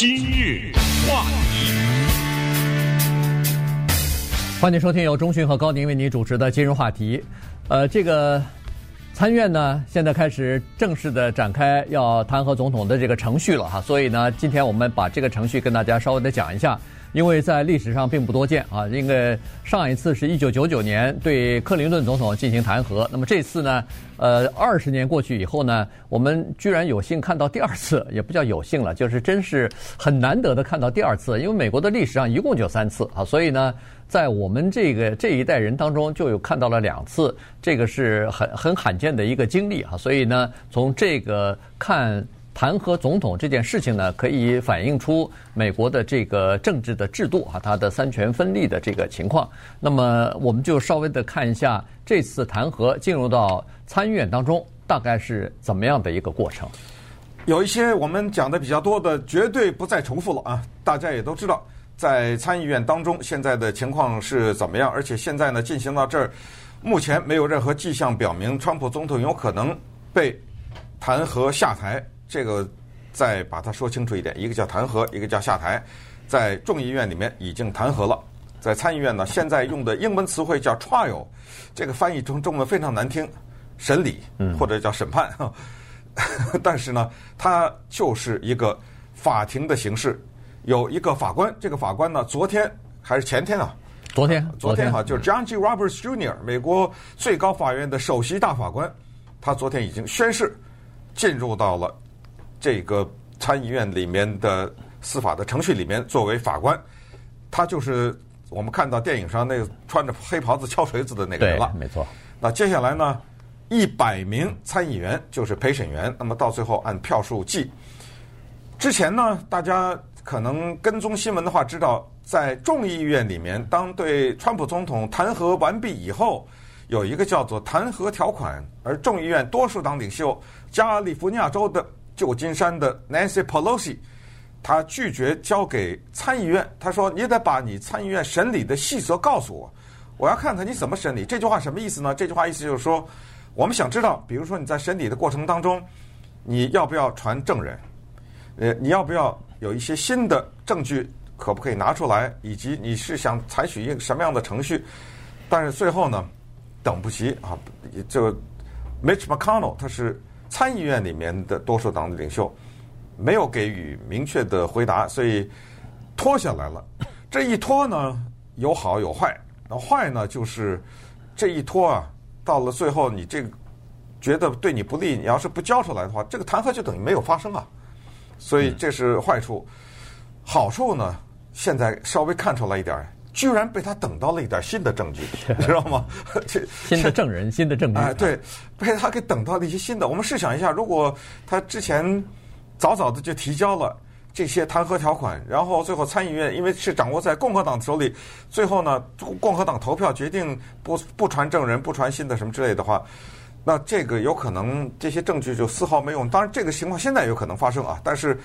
今日话题，欢迎收听由中讯和高宁为您主持的今日话题。呃，这个参院呢，现在开始正式的展开要弹劾总统的这个程序了哈，所以呢，今天我们把这个程序跟大家稍微的讲一下。因为在历史上并不多见啊，因为上一次是一九九九年对克林顿总统进行弹劾，那么这次呢，呃，二十年过去以后呢，我们居然有幸看到第二次，也不叫有幸了，就是真是很难得的看到第二次，因为美国的历史上一共就三次啊，所以呢，在我们这个这一代人当中就有看到了两次，这个是很很罕见的一个经历啊，所以呢，从这个看。弹劾总统这件事情呢，可以反映出美国的这个政治的制度啊，它的三权分立的这个情况。那么，我们就稍微的看一下这次弹劾进入到参议院当中，大概是怎么样的一个过程。有一些我们讲的比较多的，绝对不再重复了啊！大家也都知道，在参议院当中现在的情况是怎么样，而且现在呢进行到这儿，目前没有任何迹象表明川普总统有可能被弹劾下台。这个再把它说清楚一点，一个叫弹劾，一个叫下台，在众议院里面已经弹劾了，在参议院呢，现在用的英文词汇叫 trial，这个翻译成中文非常难听，审理或者叫审判，嗯、但是呢，它就是一个法庭的形式，有一个法官，这个法官呢，昨天还是前天啊？昨天，昨天哈，就是 John G. Roberts Jr.，美国最高法院的首席大法官，他昨天已经宣誓进入到了。这个参议院里面的司法的程序里面，作为法官，他就是我们看到电影上那个穿着黑袍子敲锤子的那个人了。没错。那接下来呢，一百名参议员就是陪审员，那么到最后按票数计。之前呢，大家可能跟踪新闻的话，知道在众议院里面，当对川普总统弹劾完毕以后，有一个叫做弹劾条款，而众议院多数党领袖加利福尼亚州的。旧金山的 Nancy Pelosi，他拒绝交给参议院。他说：“你得把你参议院审理的细则告诉我，我要看看你怎么审理。”这句话什么意思呢？这句话意思就是说，我们想知道，比如说你在审理的过程当中，你要不要传证人？呃，你要不要有一些新的证据，可不可以拿出来？以及你是想采取一个什么样的程序？但是最后呢，等不及啊，就 Mitch McConnell 他是。参议院里面的多数党的领袖没有给予明确的回答，所以拖下来了。这一拖呢，有好有坏。那坏呢，就是这一拖啊，到了最后，你这个觉得对你不利，你要是不交出来的话，这个弹劾就等于没有发生啊。所以这是坏处。好处呢，现在稍微看出来一点。居然被他等到了一点新的证据，你知道吗？这新的证人，新的证据。哎，对，被他给等到了一些新的。我们试想一下，如果他之前早早的就提交了这些弹劾条款，然后最后参议院因为是掌握在共和党手里，最后呢，共和党投票决定不不传证人、不传新的什么之类的话，那这个有可能这些证据就丝毫没用。当然，这个情况现在有可能发生啊，但是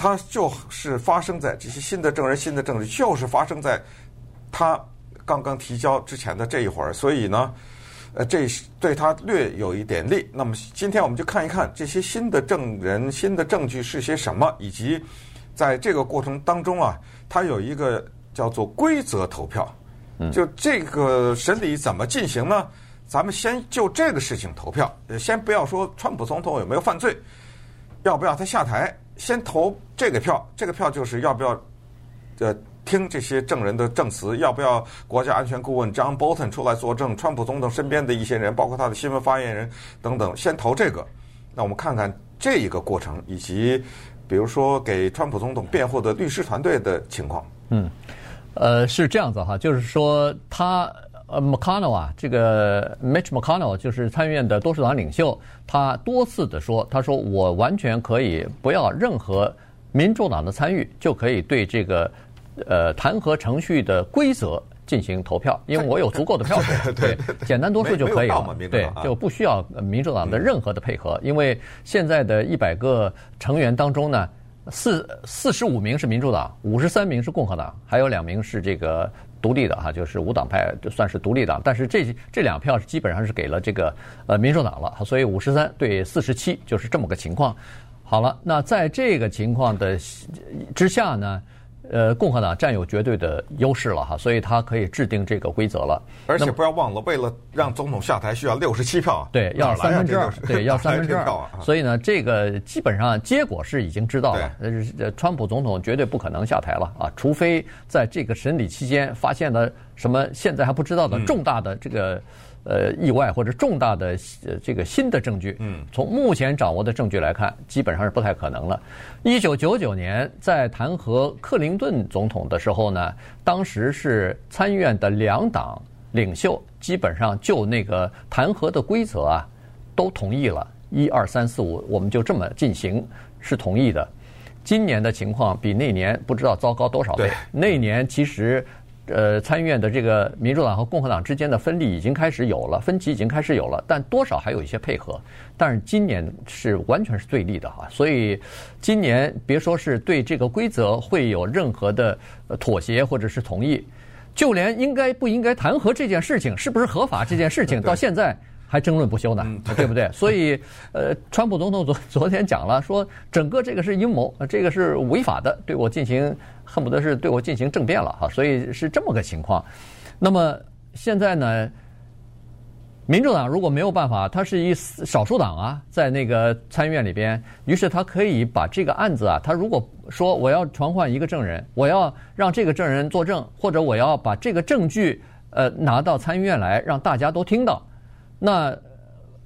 它就是发生在这些新的证人、新的证据，就是发生在。他刚刚提交之前的这一会儿，所以呢，呃，这对他略有一点利。那么今天我们就看一看这些新的证人、新的证据是些什么，以及在这个过程当中啊，他有一个叫做规则投票。就这个审理怎么进行呢？咱们先就这个事情投票。先不要说川普总统有没有犯罪，要不要他下台，先投这个票。这个票就是要不要呃。听这些证人的证词，要不要国家安全顾问 John Bolton 出来作证？川普总统身边的一些人，包括他的新闻发言人等等，先投这个。那我们看看这一个过程，以及比如说给川普总统辩护的律师团队的情况。嗯，呃，是这样子哈，就是说他呃 McConnell 啊，这个 Mitch McConnell 就是参议院的多数党领袖，他多次的说，他说我完全可以不要任何民主党的参与，就可以对这个。呃，弹劾程序的规则进行投票，因为我有足够的票数，对，简单多数就可以了，对，就不需要民主党的任何的配合，因为现在的一百个成员当中呢，四四十五名是民主党，五十三名是共和党，还有两名是这个独立的哈，就是无党派，就算是独立党，但是这这两票是基本上是给了这个呃民主党了，所以五十三对四十七就是这么个情况。好了，那在这个情况的之下呢，呃，共和党占有绝对的优势了哈，所以他可以制定这个规则了。而且不要忘了，为了让总统下台，需要六十七票，对，要三分之二，对，要 三分之二。啊、所以呢，这个基本上结果是已经知道了。呃，川普总统绝对不可能下台了啊，除非在这个审理期间发现了什么现在还不知道的重大的这个。嗯呃，意外或者重大的呃这个新的证据，嗯，从目前掌握的证据来看，基本上是不太可能了。一九九九年在弹劾克林顿总统的时候呢，当时是参议院的两党领袖基本上就那个弹劾的规则啊都同意了，一二三四五，我们就这么进行是同意的。今年的情况比那年不知道糟糕多少倍。那年其实。呃，参议院的这个民主党和共和党之间的分立已经开始有了，分歧已经开始有了，但多少还有一些配合。但是今年是完全是对立的哈，所以今年别说是对这个规则会有任何的妥协或者是同意，就连应该不应该弹劾这件事情是不是合法这件事情，到现在。还争论不休呢，对不对？所以，呃，川普总统昨昨天讲了，说整个这个是阴谋，这个是违法的，对我进行恨不得是对我进行政变了哈。所以是这么个情况。那么现在呢，民主党如果没有办法，他是一少数党啊，在那个参议院里边，于是他可以把这个案子啊，他如果说我要传唤一个证人，我要让这个证人作证，或者我要把这个证据呃拿到参议院来，让大家都听到。那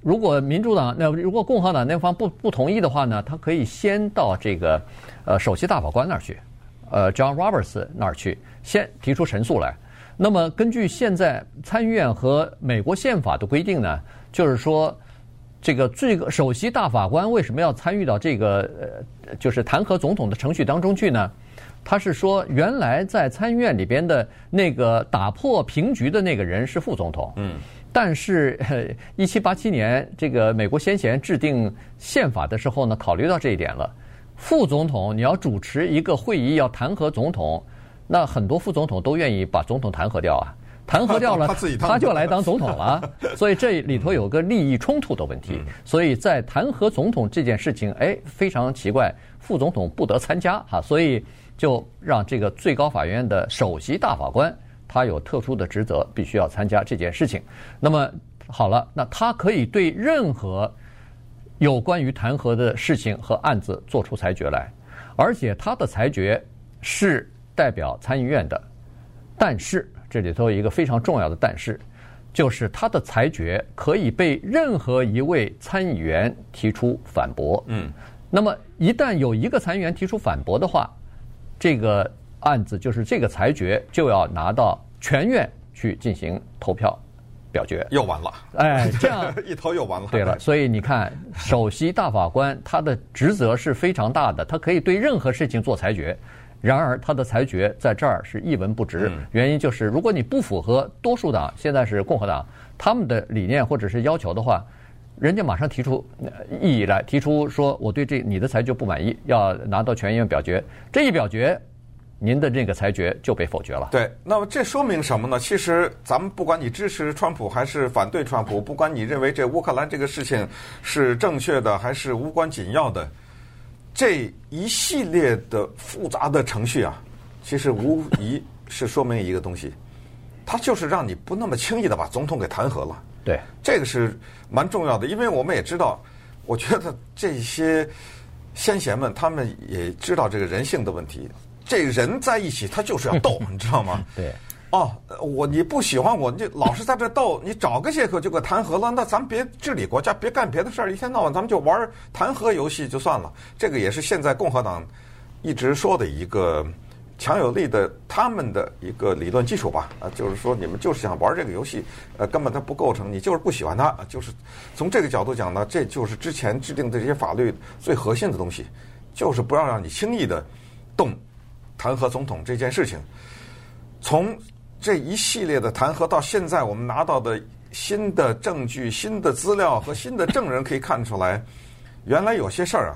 如果民主党那如果共和党那方不不同意的话呢，他可以先到这个呃首席大法官那儿去，呃 John Roberts 那儿去，先提出陈诉来。那么根据现在参议院和美国宪法的规定呢，就是说这个最高首席大法官为什么要参与到这个呃就是弹劾总统的程序当中去呢？他是说原来在参议院里边的那个打破平局的那个人是副总统。嗯。但是，一七八七年这个美国先贤制定宪法的时候呢，考虑到这一点了。副总统你要主持一个会议，要弹劾总统，那很多副总统都愿意把总统弹劾掉啊，弹劾掉了，他就来当总统了。所以这里头有个利益冲突的问题。所以在弹劾总统这件事情，哎，非常奇怪，副总统不得参加哈，所以就让这个最高法院的首席大法官。他有特殊的职责，必须要参加这件事情。那么好了，那他可以对任何有关于弹劾的事情和案子做出裁决来，而且他的裁决是代表参议院的。但是这里头有一个非常重要的但是，就是他的裁决可以被任何一位参议员提出反驳。嗯，那么一旦有一个参议员提出反驳的话，这个案子就是这个裁决就要拿到。全院去进行投票表决，又完了。哎，这样一投又完了。对了，所以你看，首席大法官他的职责是非常大的，他可以对任何事情做裁决。然而，他的裁决在这儿是一文不值。原因就是，如果你不符合多数党，现在是共和党他们的理念或者是要求的话，人家马上提出异议来，提出说我对这你的裁决不满意，要拿到全院表决。这一表决。您的这个裁决就被否决了。对，那么这说明什么呢？其实咱们不管你支持川普还是反对川普，不管你认为这乌克兰这个事情是正确的还是无关紧要的，这一系列的复杂的程序啊，其实无疑是说明一个东西，它就是让你不那么轻易的把总统给弹劾了。对，这个是蛮重要的，因为我们也知道，我觉得这些先贤们他们也知道这个人性的问题。这人在一起，他就是要斗，你知道吗？对。哦，我你不喜欢我，你就老是在这斗，你找个借口就给弹劾了。那咱们别治理国家，别干别的事儿，一天到晚咱们就玩弹劾游戏就算了。这个也是现在共和党一直说的一个强有力的他们的一个理论基础吧。啊，就是说你们就是想玩这个游戏，呃，根本它不构成，你就是不喜欢它。就是从这个角度讲呢，这就是之前制定的这些法律最核心的东西，就是不要让你轻易的动。弹劾总统这件事情，从这一系列的弹劾到现在，我们拿到的新的证据、新的资料和新的证人可以看出来，原来有些事儿啊，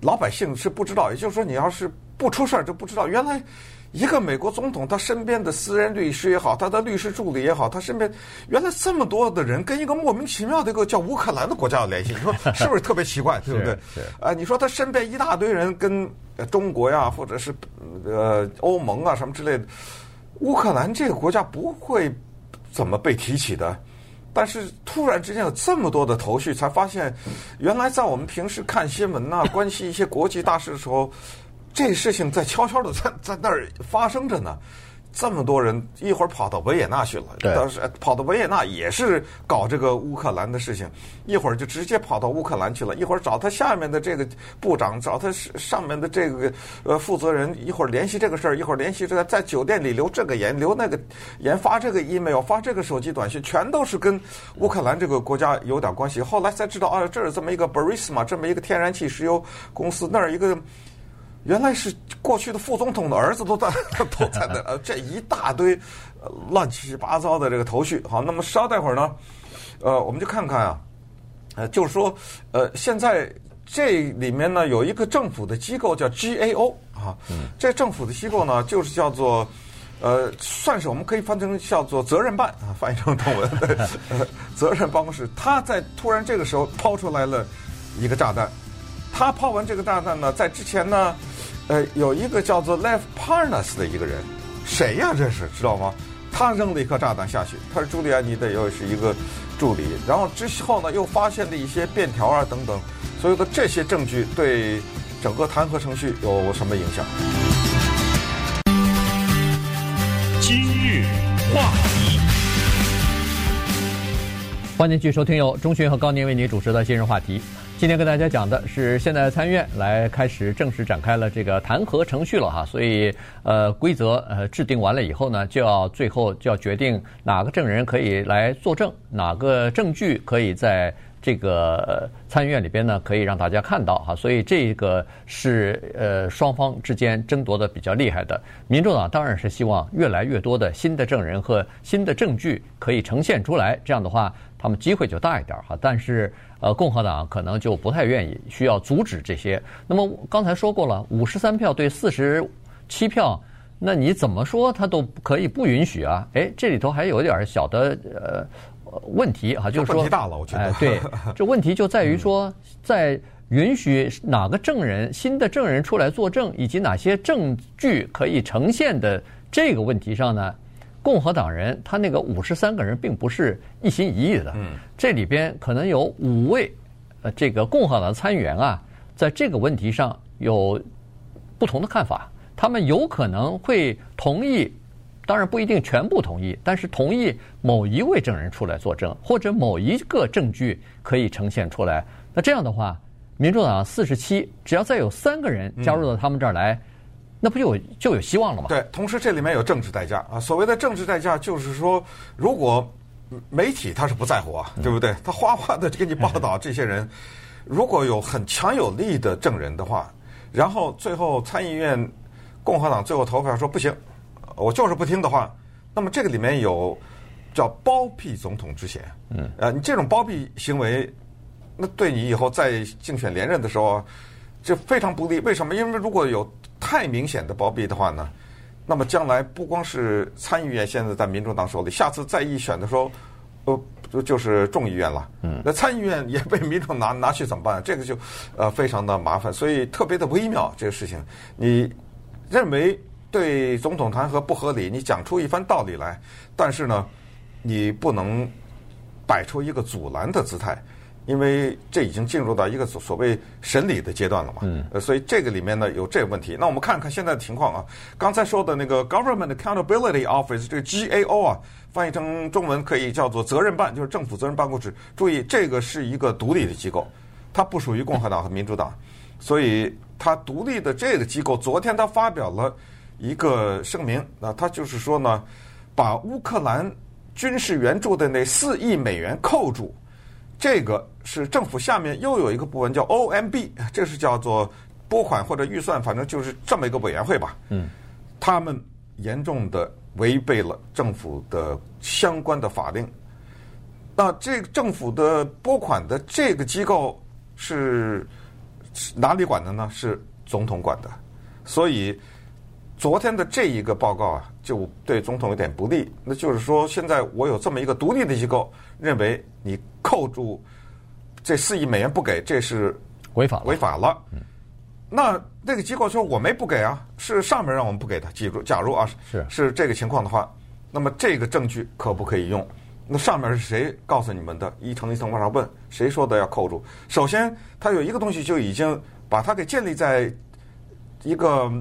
老百姓是不知道。也就是说，你要是不出事儿就不知道，原来一个美国总统他身边的私人律师也好，他的律师助理也好，他身边原来这么多的人跟一个莫名其妙的一个叫乌克兰的国家有联系，你说 是不是特别奇怪，对不对？啊，你说他身边一大堆人跟中国呀，或者是呃欧盟啊什么之类的，乌克兰这个国家不会怎么被提起的。但是突然之间有这么多的头绪，才发现，原来在我们平时看新闻呐、啊，关心一些国际大事的时候，这事情在悄悄的在在那儿发生着呢。这么多人一会儿跑到维也纳去了，当时跑到维也纳也是搞这个乌克兰的事情，一会儿就直接跑到乌克兰去了，一会儿找他下面的这个部长，找他上面的这个呃负责人，一会儿联系这个事儿，一会儿联系这个在酒店里留这个言，留那个言，发这个 email，发这个手机短信，全都是跟乌克兰这个国家有点关系。后来才知道啊，这是这么一个 Burisma 这么一个天然气石油公司，那儿一个。原来是过去的副总统的儿子都在 都在那，呃，这一大堆乱七八糟的这个头绪。好，那么稍待会儿呢，呃，我们就看看啊，呃，就是说，呃，现在这里面呢有一个政府的机构叫 GAO 啊，这政府的机构呢就是叫做呃，算是我们可以翻成叫做责任办啊，翻译成中文的 责任办公室。他在突然这个时候抛出来了一个炸弹，他抛完这个炸弹呢，在之前呢。呃，有一个叫做 Life Parnas 的一个人，谁呀？这是知道吗？他扔了一颗炸弹下去。他是朱利安尼的，又是一个助理。然后之后呢，又发现了一些便条啊等等。所有的这些证据对整个弹劾程序有什么影响？今日话题，欢迎继续收听由钟迅和高宁为您主持的今日话题。今天跟大家讲的是，现在参院来开始正式展开了这个弹劾程序了哈，所以呃规则呃制定完了以后呢，就要最后就要决定哪个证人可以来作证，哪个证据可以在这个参议院里边呢可以让大家看到哈，所以这个是呃双方之间争夺的比较厉害的。民主党当然是希望越来越多的新的证人和新的证据可以呈现出来，这样的话他们机会就大一点哈，但是。呃，共和党可能就不太愿意，需要阻止这些。那么刚才说过了，五十三票对四十七票，那你怎么说他都可以不允许啊？哎，这里头还有点小的呃问题啊，就是说，问题大了，我觉得。哎，对，这问题就在于说，在允许哪个证人、新的证人出来作证，以及哪些证据可以呈现的这个问题上呢？共和党人他那个五十三个人并不是一心一意的，这里边可能有五位呃这个共和党参议员啊，在这个问题上有不同的看法，他们有可能会同意，当然不一定全部同意，但是同意某一位证人出来作证，或者某一个证据可以呈现出来。那这样的话，民主党四十七，只要再有三个人加入到他们这儿来。那不就有就有希望了吗？对，同时这里面有政治代价啊。所谓的政治代价，就是说，如果媒体他是不在乎啊，对不对？他哗哗的给你报道这些人，如果有很强有力的证人的话，然后最后参议院共和党最后投票说不行，我就是不听的话，那么这个里面有叫包庇总统之嫌。嗯，呃，你这种包庇行为，那对你以后在竞选连任的时候就非常不利。为什么？因为如果有太明显的包庇的话呢，那么将来不光是参议院现在在民主党手里，下次再一选的时候，呃，就是众议院了。嗯，那参议院也被民主拿拿去怎么办？这个就呃非常的麻烦，所以特别的微妙这个事情。你认为对总统弹劾不合理，你讲出一番道理来，但是呢，你不能摆出一个阻拦的姿态。因为这已经进入到一个所所谓审理的阶段了嘛，嗯，呃，所以这个里面呢有这个问题。那我们看看现在的情况啊，刚才说的那个 Government Accountability Office 这个 GAO 啊，翻译成中文可以叫做责任办，就是政府责任办公室。注意，这个是一个独立的机构，它不属于共和党和民主党，所以它独立的这个机构昨天它发表了一个声明，那他就是说呢，把乌克兰军事援助的那四亿美元扣住。这个是政府下面又有一个部门叫 OMB，这是叫做拨款或者预算，反正就是这么一个委员会吧。嗯，他们严重的违背了政府的相关的法令。那这个政府的拨款的这个机构是哪里管的呢？是总统管的。所以昨天的这一个报告啊，就对总统有点不利。那就是说，现在我有这么一个独立的机构，认为你扣住这四亿美元不给，这是违法违法了。那那个机构说我没不给啊，是上面让我们不给的。记住，假如啊是是这个情况的话，那么这个证据可不可以用？那上面是谁告诉你们的？一层一层往上问，谁说的要扣住？首先，他有一个东西就已经把它给建立在一个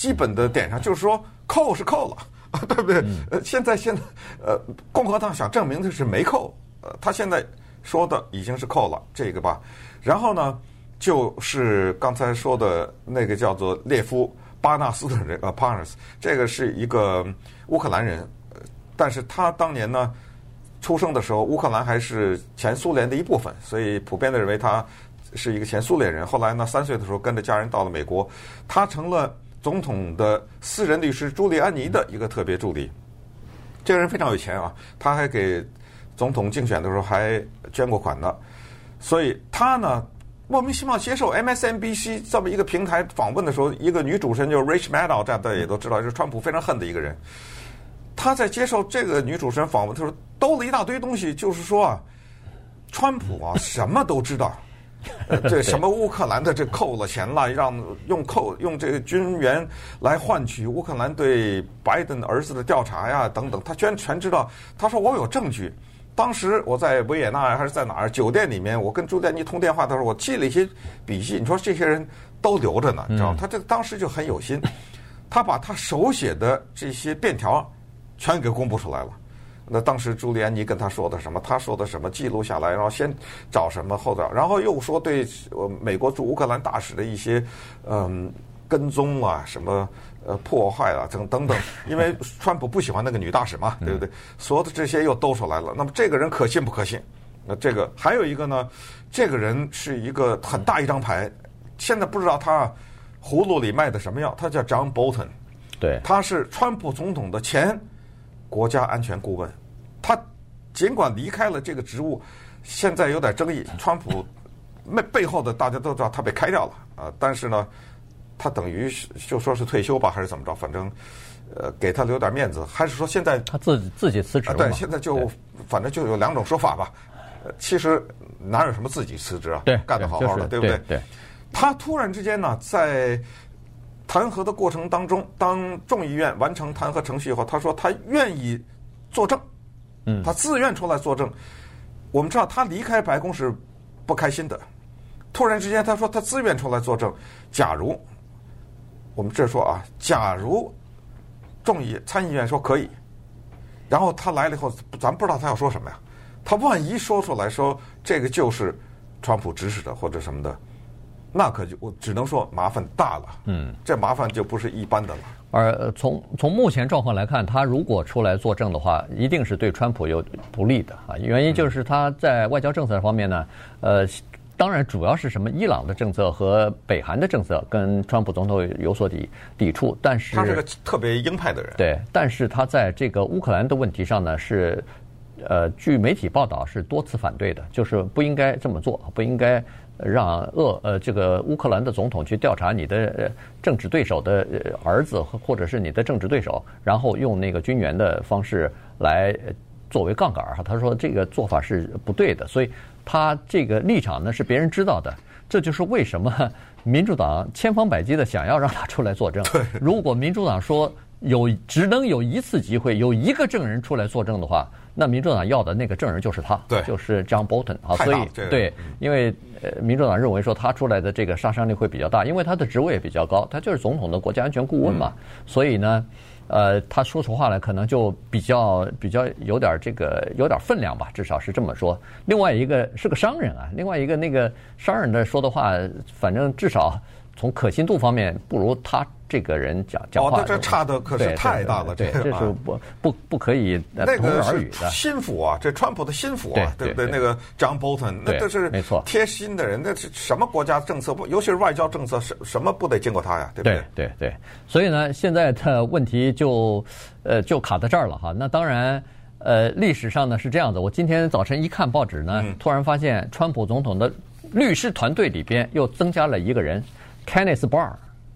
基本的点上，就是说扣是扣了，对不对？呃，现在现在呃，共和党想证明的是没扣，呃，他现在说的已经是扣了这个吧。然后呢，就是刚才说的那个叫做列夫巴纳斯的人 呃，巴纳斯，这个是一个乌克兰人，但是他当年呢。出生的时候，乌克兰还是前苏联的一部分，所以普遍的认为他是一个前苏联人。后来呢，三岁的时候跟着家人到了美国，他成了总统的私人律师朱利安尼的一个特别助理。这个人非常有钱啊，他还给总统竞选的时候还捐过款呢。所以他呢，莫名其妙接受 MSNBC 这么一个平台访问的时候，一个女主持人就 Rich Maddow，大家也都知道，是川普非常恨的一个人。他在接受这个女主持人访问的时候，兜了一大堆东西，就是说啊，川普啊什么都知道，这什么乌克兰的这扣了钱了，让用扣用这个军援来换取乌克兰对拜登儿子的调查呀等等，他居然全知道。他说我有证据，当时我在维也纳还是在哪儿酒店里面，我跟朱丹妮通电话的时候，我记了一些笔记。你说这些人都留着呢，你知道吗？他这当时就很有心，他把他手写的这些便条。全给公布出来了。那当时朱利安尼跟他说的什么？他说的什么？记录下来，然后先找什么，后找，然后又说对美国驻乌克兰大使的一些嗯跟踪啊，什么呃破坏啊，等等等。因为川普不喜欢那个女大使嘛，对不对？所有的这些又兜出来了。那么这个人可信不可信？那这个还有一个呢，这个人是一个很大一张牌，现在不知道他葫芦里卖的什么药。他叫 John Bolton，对，他是川普总统的前。国家安全顾问，他尽管离开了这个职务，现在有点争议。川普那背后的大家都知道他被开掉了啊，但是呢，他等于就说是退休吧，还是怎么着？反正呃，给他留点面子，还是说现在他自己自己辞职了？对，现在就反正就有两种说法吧。其实哪有什么自己辞职啊？对，干得好好的，对不对？对。他突然之间呢，在。弹劾的过程当中，当众议院完成弹劾程序以后，他说他愿意作证，他自愿出来作证。我们知道他离开白宫是不开心的，突然之间他说他自愿出来作证。假如我们这说啊，假如众议参议院说可以，然后他来了以后，咱不知道他要说什么呀？他万一说出来说这个就是川普指使的或者什么的。那可就我只能说麻烦大了，嗯，这麻烦就不是一般的了。而从从目前状况来看，他如果出来作证的话，一定是对川普有不利的啊。原因就是他在外交政策方面呢，呃，当然主要是什么伊朗的政策和北韩的政策跟川普总统有所抵抵触，但是他是个特别鹰派的人，对，但是他在这个乌克兰的问题上呢是，呃，据媒体报道是多次反对的，就是不应该这么做，不应该。让俄呃这个乌克兰的总统去调查你的政治对手的儿子或者是你的政治对手，然后用那个军援的方式来作为杠杆哈，他说这个做法是不对的，所以他这个立场呢是别人知道的，这就是为什么民主党千方百计的想要让他出来作证。如果民主党说有只能有一次机会，有一个证人出来作证的话。那民主党要的那个证人就是他，对，就是 John Bolton 啊，所以对，因为呃，民主党认为说他出来的这个杀伤力会比较大，因为他的职位也比较高，他就是总统的国家安全顾问嘛，所以呢，呃，他说出话来可能就比较比较有点这个有点分量吧，至少是这么说。另外一个是个商人啊，另外一个那个商人的说的话，反正至少从可信度方面不如他。这个人讲讲话，哦，这差的可是太大了，对，这是不不不可以同日而语的。心腹啊，这川普的心腹啊，对不对？那个 John Bolton，那这是没错，贴心的人，那是什么国家政策不？尤其是外交政策，什什么不得经过他呀？对不对？对对。所以呢，现在的问题就呃就卡在这儿了哈。那当然，呃，历史上呢是这样子。我今天早晨一看报纸呢，突然发现川普总统的律师团队里边又增加了一个人，Kenneth Barr。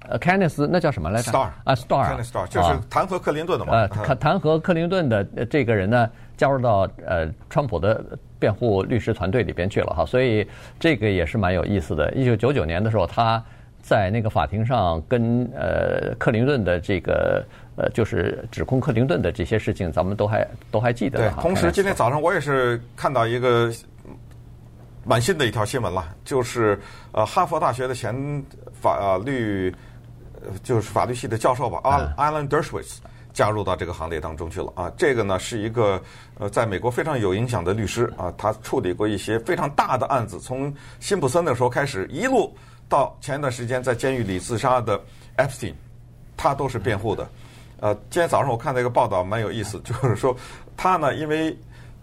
呃，Kenneth 那叫什么来着？Star 啊，Star，Star 就是弹劾克林顿的嘛。呃，弹弹劾克林顿的这个人呢，加入到呃川普的辩护律师团队里边去了哈，所以这个也是蛮有意思的。一九九九年的时候，他在那个法庭上跟呃克林顿的这个呃就是指控克林顿的这些事情，咱们都还都还记得。对，同时今天早上我也是看到一个。蛮新的一条新闻了，就是呃，哈佛大学的前法律，就是法律系的教授吧，阿 Alan Dershowitz 加入到这个行列当中去了啊。这个呢是一个呃，在美国非常有影响的律师啊，他处理过一些非常大的案子，从辛普森的时候开始，一路到前一段时间在监狱里自杀的 Epstein，他都是辩护的。呃，今天早上我看到一个报道蛮有意思，就是说他呢因为。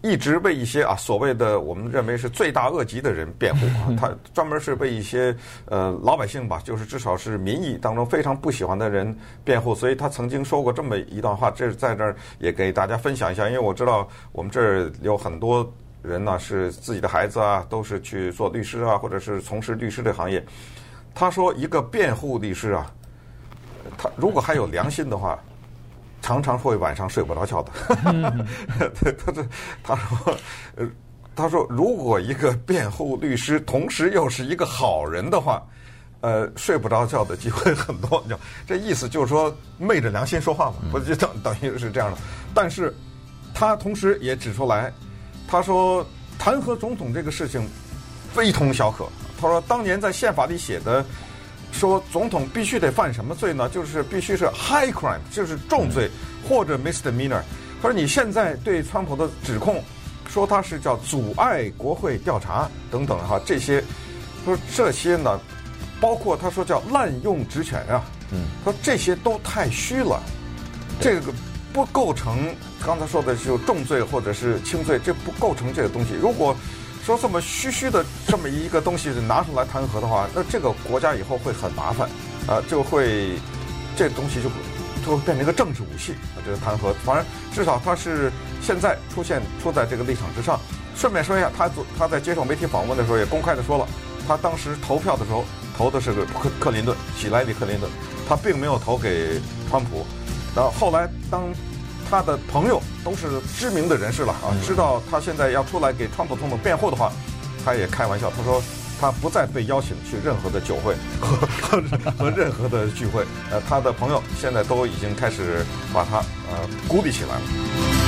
一直为一些啊所谓的我们认为是罪大恶极的人辩护啊，他专门是为一些呃老百姓吧，就是至少是民意当中非常不喜欢的人辩护，所以他曾经说过这么一段话，这是在这儿也给大家分享一下，因为我知道我们这儿有很多人呢是自己的孩子啊，都是去做律师啊，或者是从事律师这行业。他说一个辩护律师啊，他如果还有良心的话。常常会晚上睡不着觉的。对，他这他说，呃，他说，如果一个辩护律师同时又是一个好人的话，呃，睡不着觉的机会很多。就这意思就是说，昧着良心说话嘛，不就等等于是这样的。但是，他同时也指出来，他说弹劾总统这个事情非同小可。他说当年在宪法里写的。说总统必须得犯什么罪呢？就是必须是 high crime，就是重罪或者 misdemeanor。他说你现在对川普的指控，说他是叫阻碍国会调查等等哈，这些，他说这些呢，包括他说叫滥用职权啊，嗯，他说这些都太虚了，这个不构成刚才说的就重罪或者是轻罪，这不构成这个东西。如果说这么虚虚的这么一个东西拿出来弹劾的话，那这个国家以后会很麻烦，啊，就会这东西就就会变成一个政治武器啊，这个弹劾。反正至少他是现在出现出在这个立场之上。顺便说一下，他他在接受媒体访问的时候也公开的说了，他当时投票的时候投的是个克克林顿，希莱里克林顿，他并没有投给川普。然后后来当。他的朋友都是知名的人士了啊，知道他现在要出来给川普总统辩护的话，他也开玩笑，他说他不再被邀请去任何的酒会 和和和任何的聚会，呃，他的朋友现在都已经开始把他呃孤立起来了。